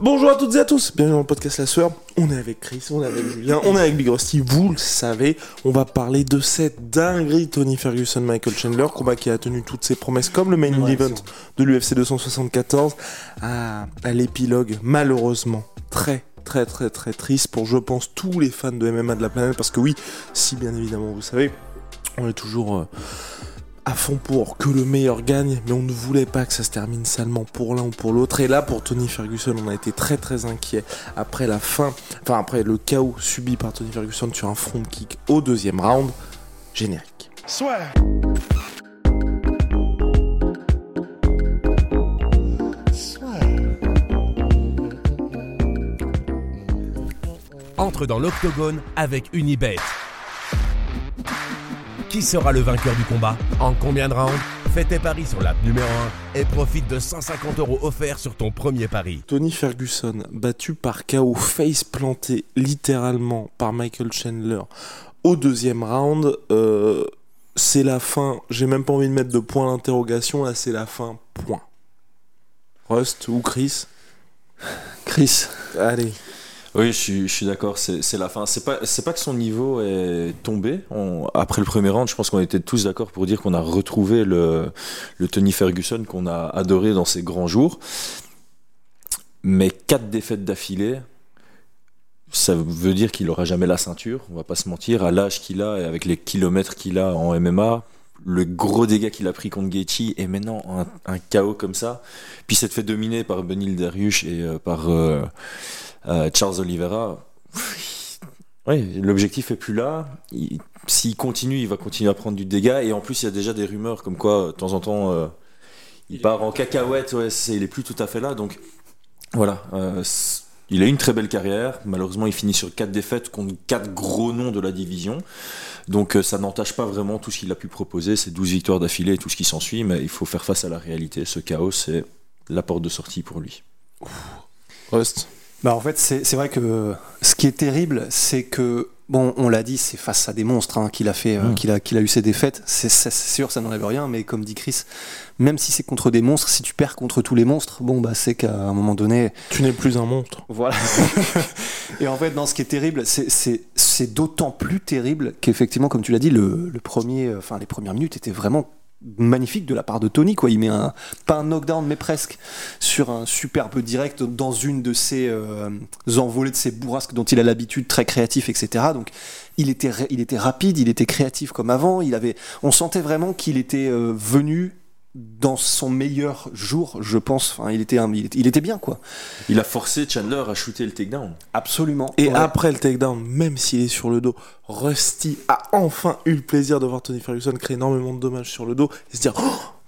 Bonjour à toutes et à tous, bienvenue dans le podcast La Sueur. On est avec Chris, on est avec Julien, on est avec Big Rusty, vous le savez. On va parler de cette dinguerie Tony Ferguson, Michael Chandler, combat qui a tenu toutes ses promesses comme le main event de l'UFC 274 à, à l'épilogue malheureusement très très très très triste pour je pense tous les fans de MMA de la planète parce que oui, si bien évidemment vous savez, on est toujours... euh, à fond pour que le meilleur gagne, mais on ne voulait pas que ça se termine salement pour l'un ou pour l'autre. Et là, pour Tony Ferguson, on a été très très inquiet après la fin, enfin après le chaos subi par Tony Ferguson sur un front kick au deuxième round. Générique. Swear. entre dans l'octogone avec Unibet. Qui sera le vainqueur du combat En combien de rounds Fais tes paris sur l'app numéro 1 et profite de 150 euros offerts sur ton premier pari. Tony Ferguson, battu par KO, face planté littéralement par Michael Chandler au deuxième round. euh, c'est la fin. J'ai même pas envie de mettre de point d'interrogation. Là, c'est la fin. Point. Rust ou Chris? Chris, Allez. Oui, je suis, d'accord, c'est la fin. C'est pas, pas que son niveau est tombé. Après le premier round, je pense qu'on était tous d'accord pour dire qu'on a retrouvé le, le Tony Ferguson qu'on a adoré dans ses grands jours. Mais quatre défaites d'affilée, ça veut dire qu'il aura jamais la ceinture. On va pas se mentir. À l'âge qu'il a et avec les kilomètres qu'il a en MMA, le gros dégât qu'il a pris contre Gaethje et maintenant un, un chaos comme ça. Puis s'être fait dominer par Benil Dariush et euh, par euh, euh, Charles Oliveira. Oui, l'objectif est plus là. Il- S'il continue, il va continuer à prendre du dégât. Et en plus, il y a déjà des rumeurs comme quoi, de temps en temps, il part en cacahuète. Ouais, il est plus tout à fait là. Donc voilà. Il a eu une très belle carrière. Malheureusement, il finit sur quatre défaites contre quatre gros noms de la division. Donc euh, ça n'entache pas vraiment tout ce qu'il a pu proposer, ces 12 victoires d'affilée et tout ce qui s'ensuit, mais il faut faire face à la réalité. Ce chaos, c'est la porte de sortie pour lui. Rust. bah en fait c'est vrai que ce qui est terrible c'est que bon on l'a dit c'est face à des monstres hein, qu'il a fait euh, Mm. qu'il a qu'il a eu ses défaites c'est c'est sûr ça n'enlève rien mais comme dit Chris même si c'est contre des monstres si tu perds contre tous les monstres bon bah c'est qu'à un moment donné Tu n'es plus un monstre. voilà et en fait non ce qui est terrible c'est c'est c'est d'autant plus terrible qu'effectivement comme tu l'as dit le, le premier euh, enfin les premières minutes étaient vraiment magnifiques de la part de Tony quoi. Il met un pas un knockdown mais presque sur un superbe direct dans une de ses euh, envolées de ses bourrasques dont il a l'habitude très créatif etc donc il était il était rapide il était créatif comme avant. Il avait on sentait vraiment qu'il était euh, venu dans son meilleur jour je pense enfin il était un- il était, il était bien quoi Il a forcé Chandler à shooter le takedown. absolument Et Ouais. après le takedown, même s'il est sur le dos, Rusty a enfin eu le plaisir de voir Tony Ferguson créer énormément de dommages sur le dos et se dire Oh,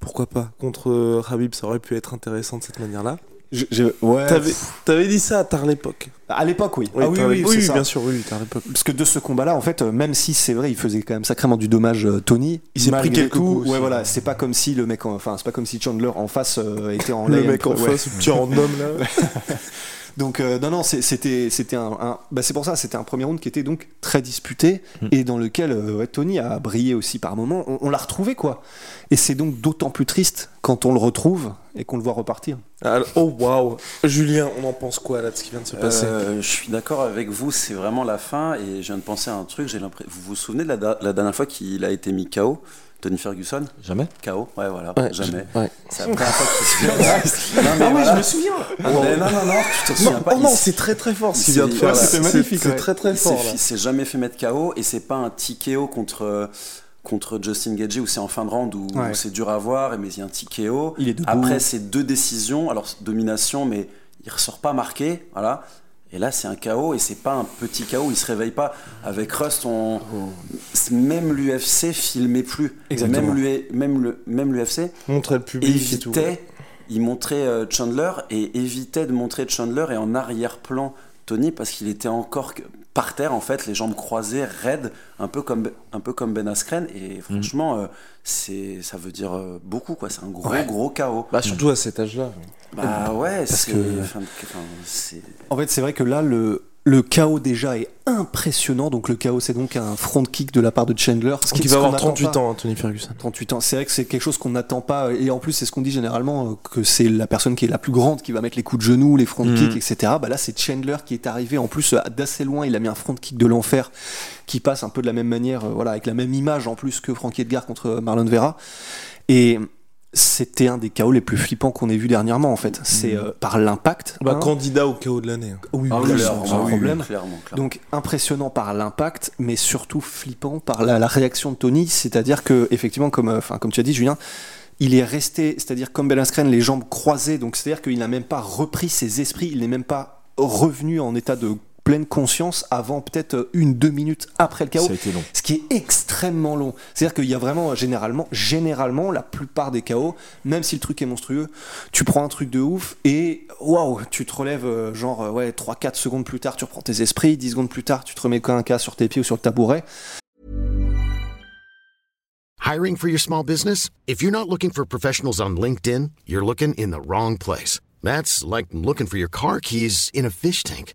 pourquoi pas contre euh, Habib, ça aurait pu être intéressant de cette manière-là. Je- je- ouais. T'avais t'avais dit ça tard l'époque. À l'époque, oui. Oui, ah oui, oui, ça. bien sûr, oui, tard l'époque. Parce que de ce combat-là, en fait, euh, même si c'est vrai, il faisait quand même sacrément du dommage, euh, Tony. Il s'est pris quelques coups. Ouais, voilà. C'est pas comme si le mec, en- enfin, c'est pas comme si Chandler en face euh, était en Le lay mec en ouais. face, le petit random là. Donc euh, non, non, c'est- c'était, c'était un, un- bah, c'est pour ça, c'était un premier round qui était donc très disputé Mm. et dans lequel euh, ouais, Tony a brillé aussi par moments. On, on l'a retrouvé quoi. Et c'est donc d'autant plus triste quand on le retrouve et qu'on le voit repartir. Alors, oh waouh Julien, on en pense quoi là de ce qui vient de se passer Euh, je suis d'accord avec vous, c'est vraiment la fin et je viens de penser à un truc. J'ai l'impression. Vous vous souvenez de la, la dernière fois qu'il a été mis KO Tony Ferguson Jamais KO Ouais, voilà, Ouais, jamais. ouais. C'est la première fois qu'il se fait. non, mais voilà. souviens Ah, mais non, non, non, tu te souviens Non, pas. oh non, c'est très très fort ce qu'il vient de faire ouais, c'était C'est- magnifique, C'est ouais. très très fort il s'est jamais fait mettre KO et c'est pas un TKO contre contre Justin Gagey où c'est en fin de round où, Ouais. où c'est dur à voir mais il y a un TKO. Il est. Après c'est deux décisions, alors domination mais il ressort pas marqué, voilà. Et là c'est un KO et c'est pas un petit KO, il se réveille pas. Avec Rust, on même l'UFC filmait plus. Exactement. Même l'U- même le même l'UFC Montrer le public et tout. évitait il montrait euh, Chandler et évitait de montrer Chandler et en arrière-plan Tony parce qu'il était encore par terre en fait, les jambes croisées, raides, un peu comme un peu comme Ben Askren et franchement euh, c'est ça veut dire euh, beaucoup quoi, c'est un gros gros chaos. Bah, surtout à cet âge-là. Bah ouais, Parce que- enfin, enfin, c'est En fait, c'est vrai que là, le, le chaos déjà est impressionnant. Donc, le chaos, c'est donc un front kick de la part de Chandler. Ce ce va avoir n'attend 38 pas. ans, hein, Tony Ferguson. 38 ans. C'est vrai que c'est quelque chose qu'on n'attend pas. Et en plus, c'est ce qu'on dit généralement, euh, que c'est la personne qui est la plus grande qui va mettre les coups de genoux, les front Mhm. kicks, etc. Bah là, c'est Chandler qui est arrivé. En plus, euh, d'assez loin, il a mis un front kick de l'enfer qui passe un peu de la même manière, euh, voilà, avec la même image en plus que Frankie Edgar contre Marlon Vera. Et c'était un des chaos les plus flippants qu'on ait vu dernièrement, en fait. C'est euh, par l'impact. Bah, hein. candidat au chaos de l'année. hein. Oui, Ah oui, sans, clairement, sans oui, problème. oui, clairement, clairement. Donc impressionnant par l'impact, mais surtout flippant par la, la réaction de Tony. C'est-à-dire que effectivement, comme, euh, comme tu as dit, Julien, il est resté, c'est-à-dire comme Bellaskren, les jambes croisées. Donc c'est-à-dire qu'il n'a même pas repris ses esprits, il n'est même pas revenu en état de pleine conscience avant peut-être une deux minutes après le chaos Ça a été long. ce qui est extrêmement long. C'est-à-dire qu'il y a vraiment, généralement, généralement, la plupart des chaos, même si le truc est monstrueux, tu prends un truc de ouf et waouh, tu te relèves, euh, genre, euh, ouais, 3-4 secondes plus tard, tu reprends tes esprits, 10 secondes plus tard, tu te remets qu'un cas sur tes pieds ou sur le tabouret. Hiring for your small business? If you're not looking for professionals on LinkedIn, you're looking in the wrong place. That's like looking for your car keys in a fish tank.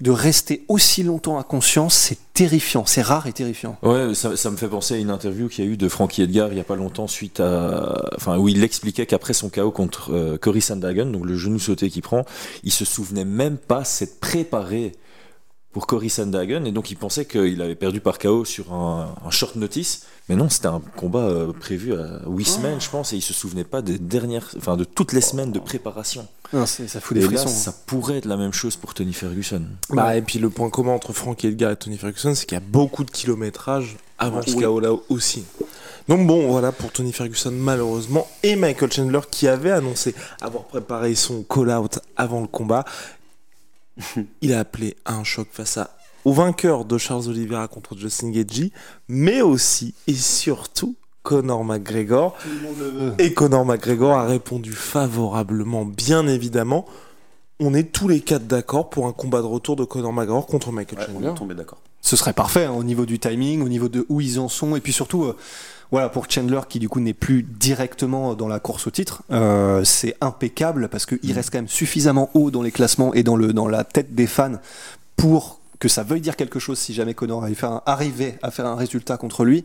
De rester aussi longtemps inconscient, c'est terrifiant, c'est rare et terrifiant. Ouais, ça, me fait penser à une interview qu'il y a eu de Frankie Edgar il y a pas longtemps suite à, enfin, où il expliquait qu'après son KO contre euh, Cory Sandhagen, donc le genou sauté qu'il prend, il se souvenait même pas s'être préparé pour Cory Sandhagen et donc il pensait qu'il avait perdu par KO sur un, un short notice, mais non, c'était un combat euh, prévu à 8 semaines, je pense, et il se souvenait pas des dernières, enfin, de toutes les semaines de préparation. Non, ça fout des Et frissons. là, ça pourrait être la même chose pour Tony Ferguson. Bah, et puis le point commun entre Frank Edgar et Tony Ferguson, c'est qu'il y a beaucoup de kilométrage avant ce Oui. chaos-là aussi. Donc bon, voilà pour Tony Ferguson malheureusement et Michael Chandler qui avait annoncé avoir préparé son call-out avant le combat. Il a appelé à un choc face à au vainqueur de Charles Oliveira contre Justin Gaethje, mais aussi et surtout Conor McGregor. Et Conor McGregor a répondu favorablement, bien évidemment. On est tous les quatre d'accord pour un combat de retour de Conor McGregor contre Michael Ouais, on Chandler. est tombé d'accord. Ce serait parfait hein, au niveau du timing, au niveau de où ils en sont, et puis surtout, euh, voilà, pour Chandler qui du coup n'est plus directement dans la course au titre, euh, c'est impeccable parce qu'il reste quand même suffisamment haut dans les classements et dans, le, dans la tête des fans pour que ça veuille dire quelque chose si jamais Connor arrivait à faire un- résultat contre lui.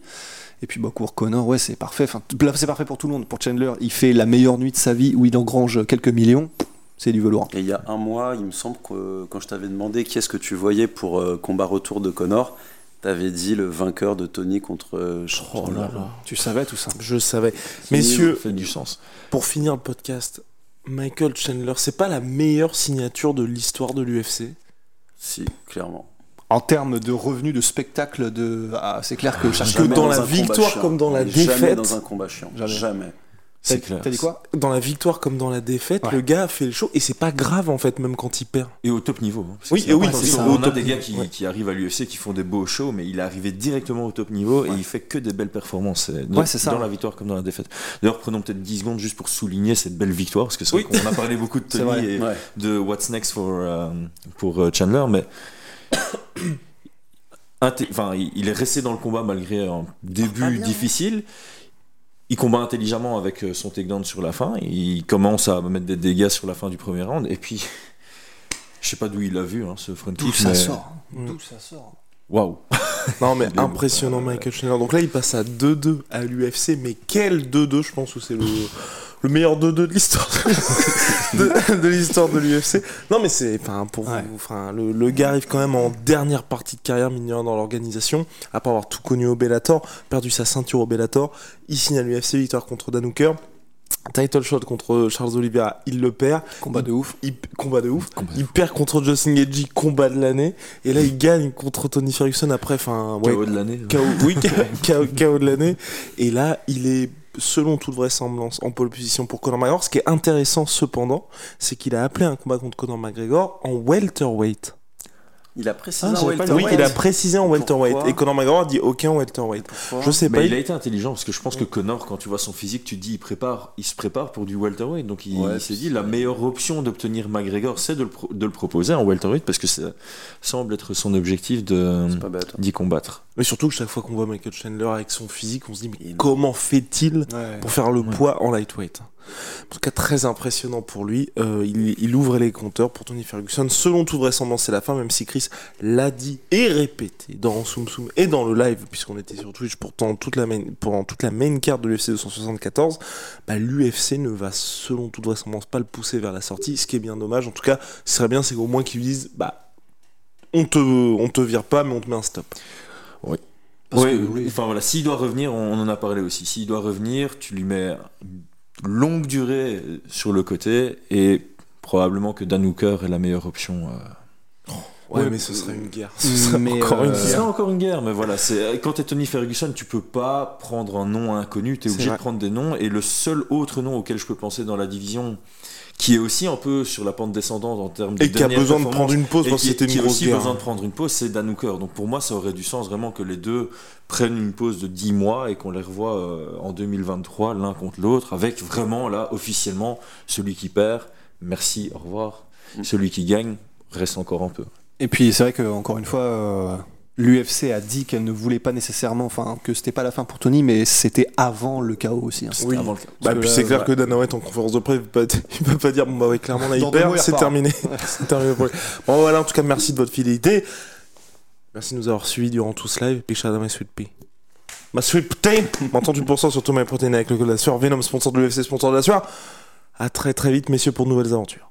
Et puis bah, pour Connor, ouais, c'est parfait. Enfin, c'est parfait pour tout le monde. Pour Chandler, il fait la meilleure nuit de sa vie où il engrange quelques millions. C'est du velours. Et il y a un mois, il me semble que quand je t'avais demandé qui est-ce que tu voyais pour euh, combat retour de Connor, t'avais dit le vainqueur de Tony contre euh, Oh là là. Tu savais tout ça. Je savais. Messieurs, Ça fait du sens. pour finir le podcast, Michael Chandler, c'est pas la meilleure signature de l'histoire de l'UFC Si, clairement. En termes de revenus de spectacle, de... ah, c'est clair que chaque que Jamais dans la un combat victoire chiant. comme dans la Jamais défaite. dans un combat chiant. Jamais. Jamais. C'est clair. T'as dit quoi? Dans la victoire comme dans la défaite, Ouais. le gars a fait le show et c'est pas grave en fait, même quand il perd. Et au top niveau. hein, Oui, c'est et oui, c'est ça, On au a top des gars niveau, qui, ouais. qui arrivent à l'UFC qui font des beaux shows, mais il est arrivé directement au top niveau et il fait que des belles performances. euh, Dans, Ouais, c'est ça. dans la victoire comme dans la défaite. D'ailleurs, prenons peut-être 10 secondes juste pour souligner cette belle victoire, parce que c'est vrai qu'on a parlé beaucoup de Tony et Ouais. de What's Next for, euh, pour euh, Chandler, mais. Enfin, il il est resté dans le combat malgré un début difficile. Il combat intelligemment avec euh, son takedown sur la fin. Il commence à mettre des dégâts sur la fin du premier round. Et puis, je sais pas d'où il l'a vu, hein, ce front D'où ça mais- sort Mm. D'où ça sort Waouh! Non mais impressionnant Michael Chandler. Donc là il passe à 2-2 à l'UFC, mais quel 2-2 je pense que c'est le, le meilleur 2-2 de l'histoire de, de l'histoire de l'UFC. Non mais c'est enfin pour Ouais. vous, enfin le, le gars arrive quand même en dernière partie de carrière mineur dans l'organisation, après avoir tout connu au Bellator, perdu sa ceinture au Bellator, il signe à l'UFC victoire contre Dan Hooker. Title shot contre Charles Oliveira, il le perd. Combat de ouf. Il, combat de ouf. Il perd contre Justin Gaethje, combat de l'année. Et là, il gagne contre Tony Ferguson après, enfin, ouais, KO de l'année. Oui, KO, KO de l'année. Et là, il est, selon toute vraisemblance, en pole position pour Conor McGregor. Ce qui est intéressant, cependant, c'est qu'il a appelé un combat contre Conor McGregor en welterweight. Il a précisé Ah, en welterweight. Oui, il a précisé en welterweight. Pourquoi Et Conor McGregor a dit OK en welterweight. Pourquoi Je sais pas. Mais il- il a été intelligent parce que je pense que Connor, quand tu vois son physique, tu te dis il prépare, il se prépare pour du welterweight. Donc il, Ouais, il s'est dit la meilleure option d'obtenir McGregor, c'est de, de le proposer en welterweight parce que ça semble être son objectif d'y combattre. Mais surtout, chaque fois qu'on voit Michael Chandler avec son physique, on se dit mais Il- comment fait-il Ouais. pour faire le poids en lightweight? En tout cas, très impressionnant pour lui. Euh, il, il ouvre les compteurs pour Tony Ferguson. Selon toute vraisemblance, c'est la fin, même si Chris l'a dit et répété dans Soum Soum et dans le live, puisqu'on était sur Twitch pourtant toute la main, pendant toute la main carte de l'UFC 274. Bah, L'UFC ne va, selon toute vraisemblance, pas le pousser vers la sortie, ce qui est bien dommage. En tout cas, ce serait bien, c'est qu'au moins qu'ils lui disent bah, on te, on te vire pas, mais on te met un stop. Parce Ouais, que, oui. Enfin voilà, s'il doit revenir, on en a parlé aussi. S'il doit revenir, tu lui mets une longue durée sur le côté et probablement que Dan Hooker est la meilleure option. euh. Ouais, Ouais, mais ce serait une guerre. Ce serait mais, encore une euh, Ce guerre. serait encore une guerre, mais voilà, c'est quand t'es Tony Ferguson, tu peux pas prendre un nom inconnu, t'es obligé vrai. de prendre des noms. Et le seul autre nom auquel je peux penser dans la division, qui est aussi un peu sur la pente descendante en termes de Et qui a besoin de prendre une pause et parce que qui, c'était qui une a grosse aussi guerre. besoin de prendre une pause, c'est Dan Hooker. Donc pour moi, ça aurait du sens vraiment que les deux prennent une pause de 10 mois et qu'on les revoie euh, en 2023 l'un contre l'autre, avec vraiment là officiellement celui qui perd, merci, au revoir. Mm. Celui qui gagne reste encore un peu. Et puis c'est vrai que encore une fois, euh, l'UFC a dit qu'elle ne voulait pas nécessairement, enfin que c'était pas la fin pour Tony, mais c'était avant le chaos aussi. hein. Oui. Avant le- Bah, Parce puis c'est clair ouais. que Dana White en conférence de presse, il peut pas, il peut pas dire bon bah ouais clairement là il perd, c'est terminé. c'est. Bon voilà en tout cas merci de votre fidélité. Merci de nous avoir suivis durant tout ce live. Big shout out à my sweet pea. Ma sweet pea M'entends du pourcent sur tout my protéines avec le code de la sueur. Venom sponsor de l'UFC, sponsor de la sueur. À très très vite messieurs pour de nouvelles aventures.